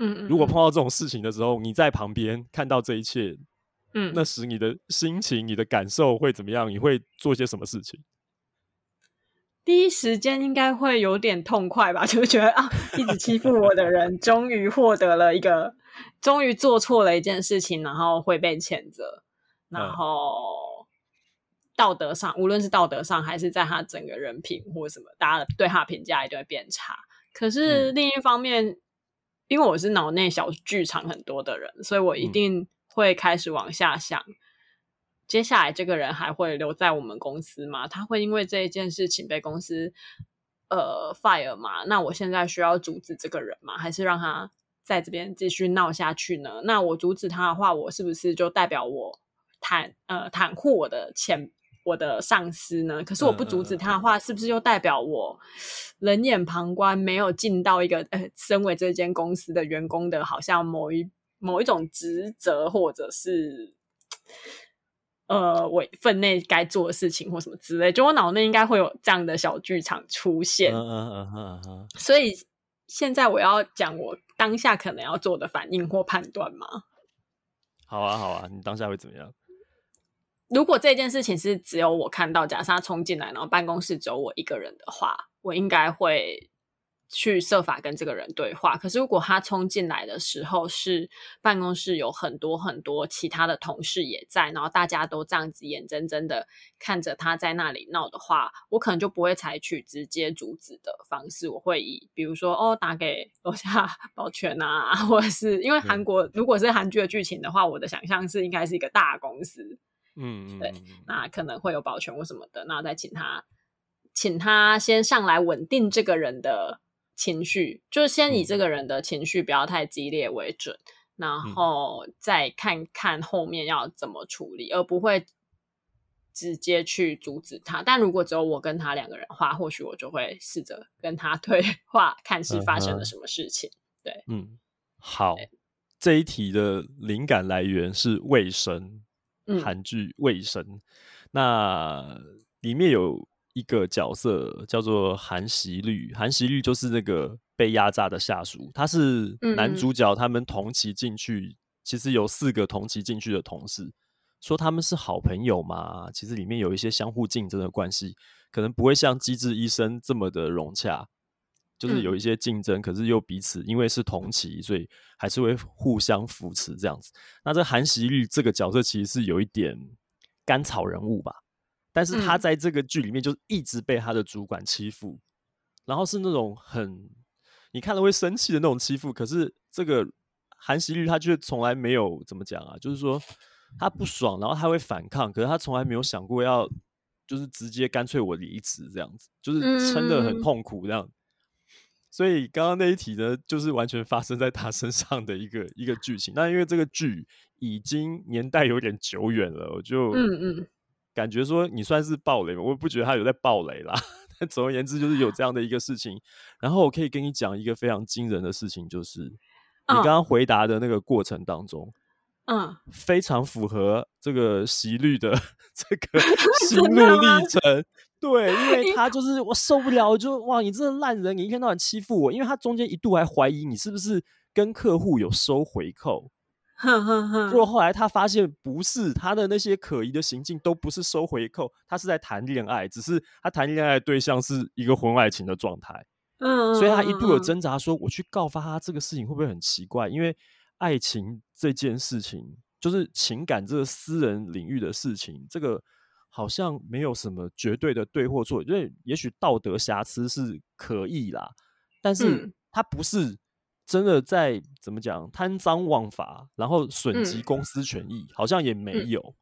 嗯，嗯，嗯，如果碰到这种事情的时候，你在旁边看到这一切，嗯，那时你的心情、你的感受会怎么样？你会做些什么事情？第一时间应该会有点痛快吧，就觉得啊，一直欺负我的人，终于获得了一个，终于做错了一件事情，然后会被谴责，然后。嗯道德上，无论是道德上还是在他整个人品或什么，大家对他的评价一定会变差。可是另一方面，嗯、因为我是脑内小剧场很多的人，所以我一定会开始往下想：嗯、接下来这个人还会留在我们公司吗？他会因为这一件事情被公司呃 fire 吗？那我现在需要阻止这个人吗？还是让他在这边继续闹下去呢？那我阻止他的话，我是不是就代表我袒呃袒护我的前？我的上司呢？可是我不阻止他的话，是不是就代表我冷眼旁观，没有尽到一个呃，身为这间公司的员工的，好像某一某一种职责，或者是呃，我分内该做的事情或什么之类？就我脑内应该会有这样的小剧场出现。嗯嗯嗯嗯嗯所以现在我要讲我当下可能要做的反应或判断吗？好啊，好啊，你当下会怎么样？如果这件事情是只有我看到，假设他冲进来，然后办公室只有我一个人的话，我应该会去设法跟这个人对话。可是如果他冲进来的时候是办公室有很多很多其他的同事也在，然后大家都这样子眼睁睁的看着他在那里闹的话，我可能就不会采取直接阻止的方式。我会以比如说哦，打给楼下 保全啊，或者是因为韩国如果是韩剧的剧情的话，我的想象是应该是一个大公司，嗯，对，那可能会有保全或什么的，那再请他请他先上来稳定这个人的。情绪就是先以这个人的情绪不要太激烈为准，嗯、然后再看看后面要怎么处理，嗯、而不会直接去阻止他。但如果只有我跟他两个人的话，或许我就会试着跟他 对话，看是发生了什么事情。嗯、对，嗯，好，这一题的灵感来源是卫生，韩剧卫生，那里面有。一个角色叫做韩熙律，韩熙律就是那个被压榨的下属，他是男主角。他们同期进去，嗯、其实有四个同期进去的同事，说他们是好朋友嘛。其实里面有一些相互竞争的关系，可能不会像机智医生这么的融洽，就是有一些竞争，嗯、可是又彼此因为是同期，所以还是会互相扶持这样子。那这韩熙律这个角色其实是有一点甘草人物吧。但是他在这个剧里面就一直被他的主管欺负，嗯、然后是那种很你看了会生气的那种欺负。可是这个韩熙律他却从来没有怎么讲啊，就是说他不爽，然后他会反抗，可是他从来没有想过要就是直接干脆我离职这样子，就是撑得很痛苦这样。嗯、所以刚刚那一题呢，就是完全发生在他身上的一个一个剧情。那因为这个剧已经年代有点久远了，我就嗯嗯。感觉说你算是暴雷吗？我也不觉得他有在暴雷啦。但总而言之，就是有这样的一个事情。然后我可以跟你讲一个非常惊人的事情，就是你刚刚回答的那个过程当中，嗯，非常符合这个锡律的 这个 心路历程。对，因为他就是我受不了，就哇，你这个烂人，你一天到晚欺负我。因为他中间一度还怀疑你是不是跟客户有收回扣。哼哼哼！如果后来他发现不是他的那些可疑的行径都不是收回扣，他是在谈恋爱，只是他谈恋爱的对象是一个婚外情的状态。嗯，所以他一度有挣扎，说我去告发他这个事情会不会很奇怪？因为爱情这件事情，就是情感这个私人领域的事情，这个好像没有什么绝对的对或错，因为也许道德瑕疵是可以啦，但是他不是。真的在怎么讲贪赃枉法，然后损及公司权益，嗯、好像也没有。嗯、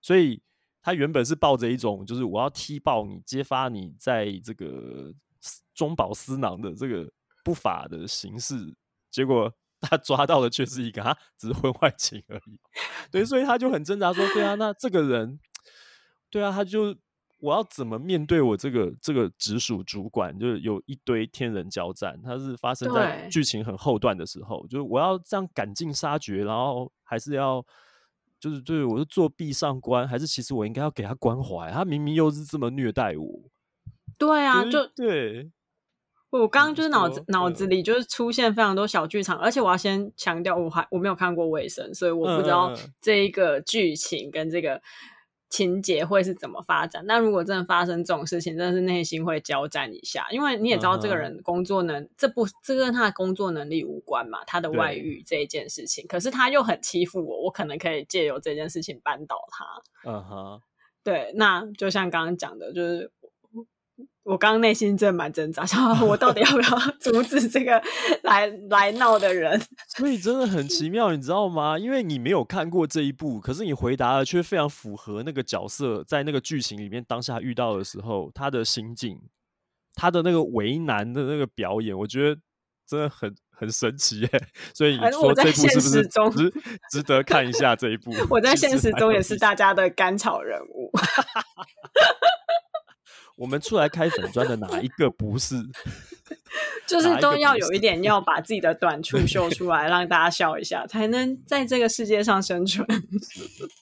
所以他原本是抱着一种，就是我要踢爆你，揭发你在这个中饱私囊的这个不法的形式。结果 他抓到的却是一个啊，只是婚外情而已。对，所以他就很挣扎说：“对啊，那这个人，对啊，他就。”我要怎么面对我这个这个直属主管？就是有一堆天人交战，它是发生在剧情很后段的时候。就是我要这样赶尽杀绝，然后还是要就是对我是作壁上观，还是其实我应该要给他关怀？他明明又是这么虐待我。对啊，就对。我刚刚就是脑子脑子里就是出现非常多小剧场，而且我要先强调，我还我没有看过卫生，所以我不知道这一个剧情跟这个。情节会是怎么发展？那如果真的发生这种事情，真的是内心会交战一下，因为你也知道这个人工作能，uh. 这不这跟他的工作能力无关嘛，他的外遇这一件事情，可是他又很欺负我，我可能可以借由这件事情扳倒他。嗯哼、uh，huh. 对，那就像刚刚讲的，就是。我刚刚内心真的蛮挣扎，想我到底要不要 阻止这个来来闹的人？所以真的很奇妙，你知道吗？因为你没有看过这一部，可是你回答的却非常符合那个角色在那个剧情里面当下遇到的时候他的心境，他的那个为难的那个表演，我觉得真的很很神奇耶。所以你说这部是不是值值得看一下这一部？我在现实中也是大家的甘草人物。我们出来开粉砖的哪一个不是？就是都要有一点要 把自己的短处秀出来，让大家笑一下，才能在这个世界上生存。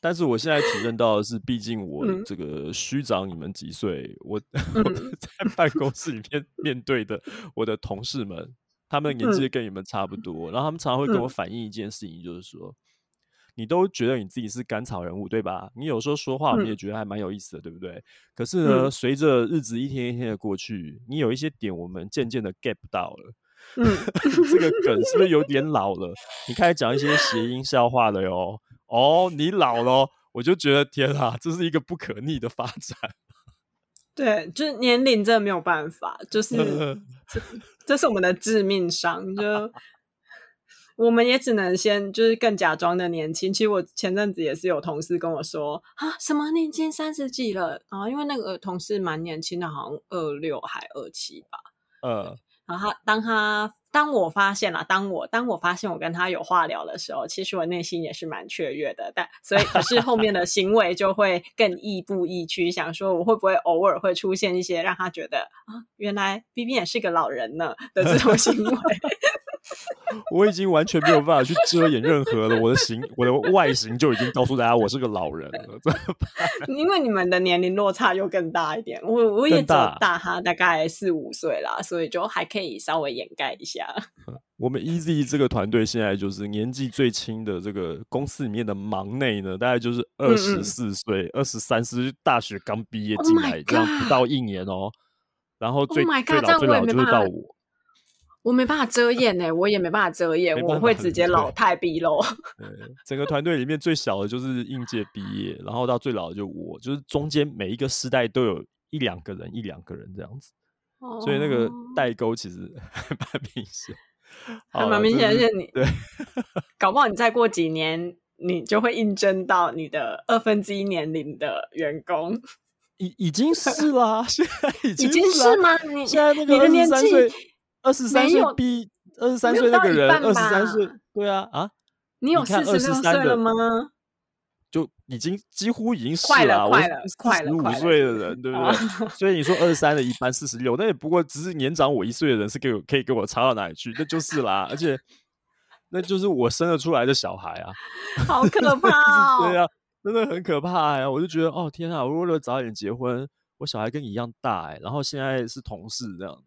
但是我现在体认到的是，毕竟我这个虚长你们几岁，我 我在办公室里面面对的我的同事们，他们年纪跟你们差不多，然后他们常常会跟我反映一件事情，就是说，你都觉得你自己是甘草人物，对吧？你有时候说话，我们也觉得还蛮有意思的，嗯、对不对？可是呢，嗯、随着日子一天一天的过去，你有一些点我们渐渐的 get 不到了。嗯，这个梗是不是有点老了？你开始讲一些谐音笑话了哟。哦，你老了，我就觉得天啊，这是一个不可逆的发展。对，就是年龄真的没有办法，就是这这是我们的致命伤，就。我们也只能先就是更假装的年轻。其实我前阵子也是有同事跟我说啊，什么你已经三十几了啊？因为那个同事蛮年轻的，好像二六还二七吧。嗯，然后他当他当我发现了，当我当我发现我跟他有话聊的时候，其实我内心也是蛮雀跃的。但所以可是后面的行为就会更亦步亦趋，想说我会不会偶尔会出现一些让他觉得啊，原来 BB 也是个老人呢的这种行为。我已经完全没有办法去遮掩任何了我的形，我的外形就已经告诉大家我是个老人了，怎么办？因为你们的年龄落差又更大一点，我我也只大他大概四五岁啦，所以就还可以稍微掩盖一下。我们 EZ 这个团队现在就是年纪最轻的这个公司里面的忙内呢，大概就是二十四岁、二十三岁，大学刚毕业进来，oh、这样不到一年哦、喔。然后最、oh、最老最老就是到我。我没办法遮掩呢、欸，我也没办法遮掩，我会直接老态毕露。整个团队里面最小的就是应届毕业，然后到最老的就我，就是中间每一个世代都有一两个人，一两个人这样子，哦、所以那个代沟其实 还蛮明显，还蛮明显。而且你对，搞不好你再过几年，你就会应征到你的二分之一年龄的员工，已已经是啦，现在已经是，已经是吗？你现在那个二十三岁。二十三岁逼二十三岁那个人二十三岁，对啊啊！你有四十六岁了吗？就已经几乎已经是了，快了，快了，五岁的人，对不对？所以你说二十三的一般四十六，那也不过只是年长我一岁的人，是给我可以给我差到哪里去？那就是啦，而且那就是我生了出来的小孩啊，好可 怕哦！对啊，真的很可怕呀！我就觉得哦天啊，我为了早点结婚，我小孩跟你一样大哎，然后现在是同事这样。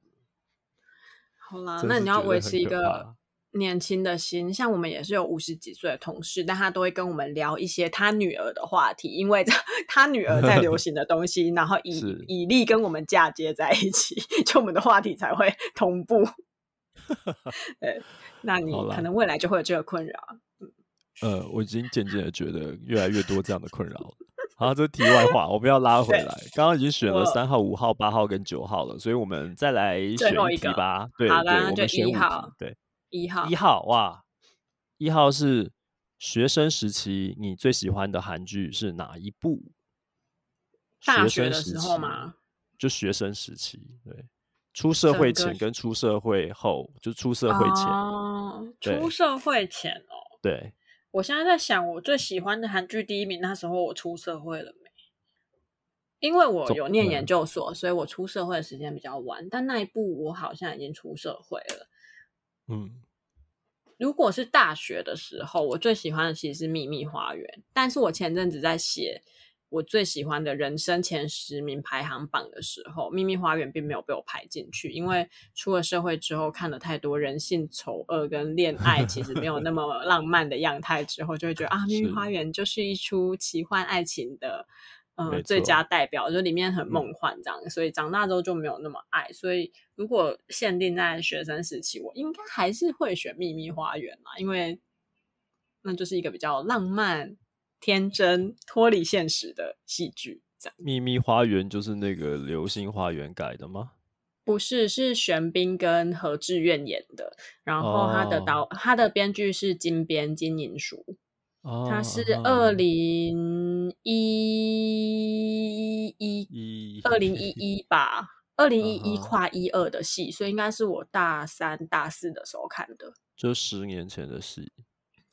好啦，那你要维持一个年轻的心，像我们也是有五十几岁的同事，但他都会跟我们聊一些他女儿的话题，因为 他女儿在流行的东西，然后以以力跟我们嫁接在一起，就我们的话题才会同步。对，那你可能未来就会有这个困扰。呃，我已经渐渐的觉得越来越多这样的困扰了。好，这是题外话，我们要拉回来。刚刚已经选了三号、五号、八号跟九号了，所以我们再来选一题吧。对，对，我们选一号。对，一号，一号，哇，一号是学生时期你最喜欢的韩剧是哪一部？大学的时候吗？就学生时期，对，出社会前跟出社会后，就出社会前。哦，出社会前哦，对。我现在在想，我最喜欢的韩剧第一名，那时候我出社会了没？因为我有念研究所，所以我出社会的时间比较晚。但那一部我好像已经出社会了。嗯，如果是大学的时候，我最喜欢的其实是《秘密花园》，但是我前阵子在写。我最喜欢的人生前十名排行榜的时候，《秘密花园》并没有被我排进去，因为出了社会之后看了太多人性丑恶跟恋爱其实没有那么 浪漫的样态之后，就会觉得啊，《秘密花园》就是一出奇幻爱情的嗯、呃、最佳代表，就里面很梦幻这样，所以长大之后就没有那么爱。所以如果限定在学生时期，我应该还是会选《秘密花园》嘛，因为那就是一个比较浪漫。天真脱离现实的戏剧，这样。秘密花园就是那个流星花园改的吗？不是，是玄彬跟何志远演的。然后他的导，哦、他的编剧是金编金银淑。哦，他是二零一一二零一一吧，二零一一跨一二的戏，所以应该是我大三大四的时候看的，就十年前的戏。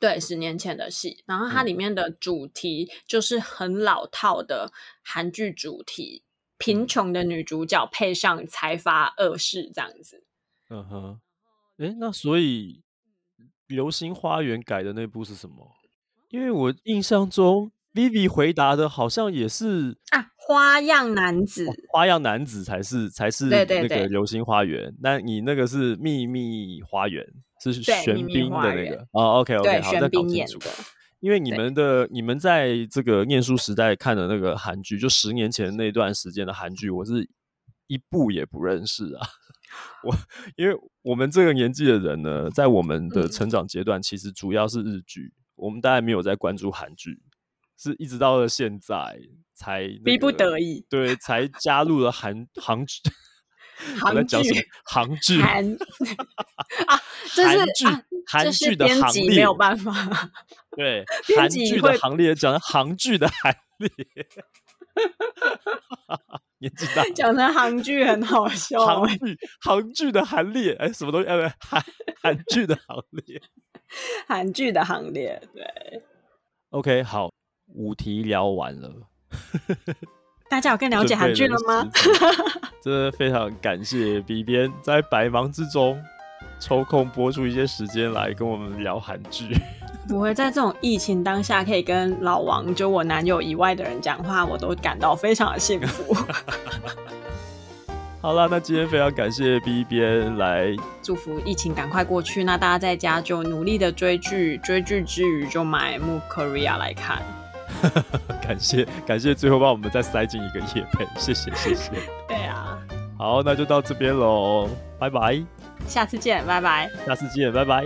对，十年前的戏，然后它里面的主题就是很老套的韩剧主题，贫穷的女主角配上财阀恶势这样子。嗯哼，哎，那所以《流星花园》改的那部是什么？因为我印象中，Vivi 回答的好像也是啊，花样男子，哦、花样男子才是才是那个《流星花园》，那你那个是《秘密花园》。是玄彬的那个哦，OK OK，好，玄彬演的。因为你们的你们在这个念书时代看的那个韩剧，就十年前那段时间的韩剧，我是一部也不认识啊。我因为我们这个年纪的人呢，在我们的成长阶段，其实主要是日剧，嗯、我们大概没有在关注韩剧，是一直到了现在才、那个、逼不得已，对，才加入了韩韩剧。韩剧，韩剧，韩 啊，这是韩剧，韩剧的行列没有办法。对，韩剧的行列讲韩剧的行列，年纪大，讲成韩剧很好笑。韩剧，韩剧的行列，哎，什么东西？哎，韩韩剧的行列，韩剧的行列，对。OK，好，五题聊完了。大家有更了解韩剧了吗？真的非常感谢 B 编在百忙之中抽空播出一些时间来跟我们聊韩剧。不会在这种疫情当下，可以跟老王就我男友以外的人讲话，我都感到非常的幸福。好了，那今天非常感谢 B 编来祝福疫情赶快过去。那大家在家就努力的追剧，追剧之余就买《Move Korea》来看。感 谢感谢，最后帮我们再塞进一个夜配，谢谢谢谢。对啊，好，那就到这边喽，拜拜，下次见，拜拜，下次见，拜拜。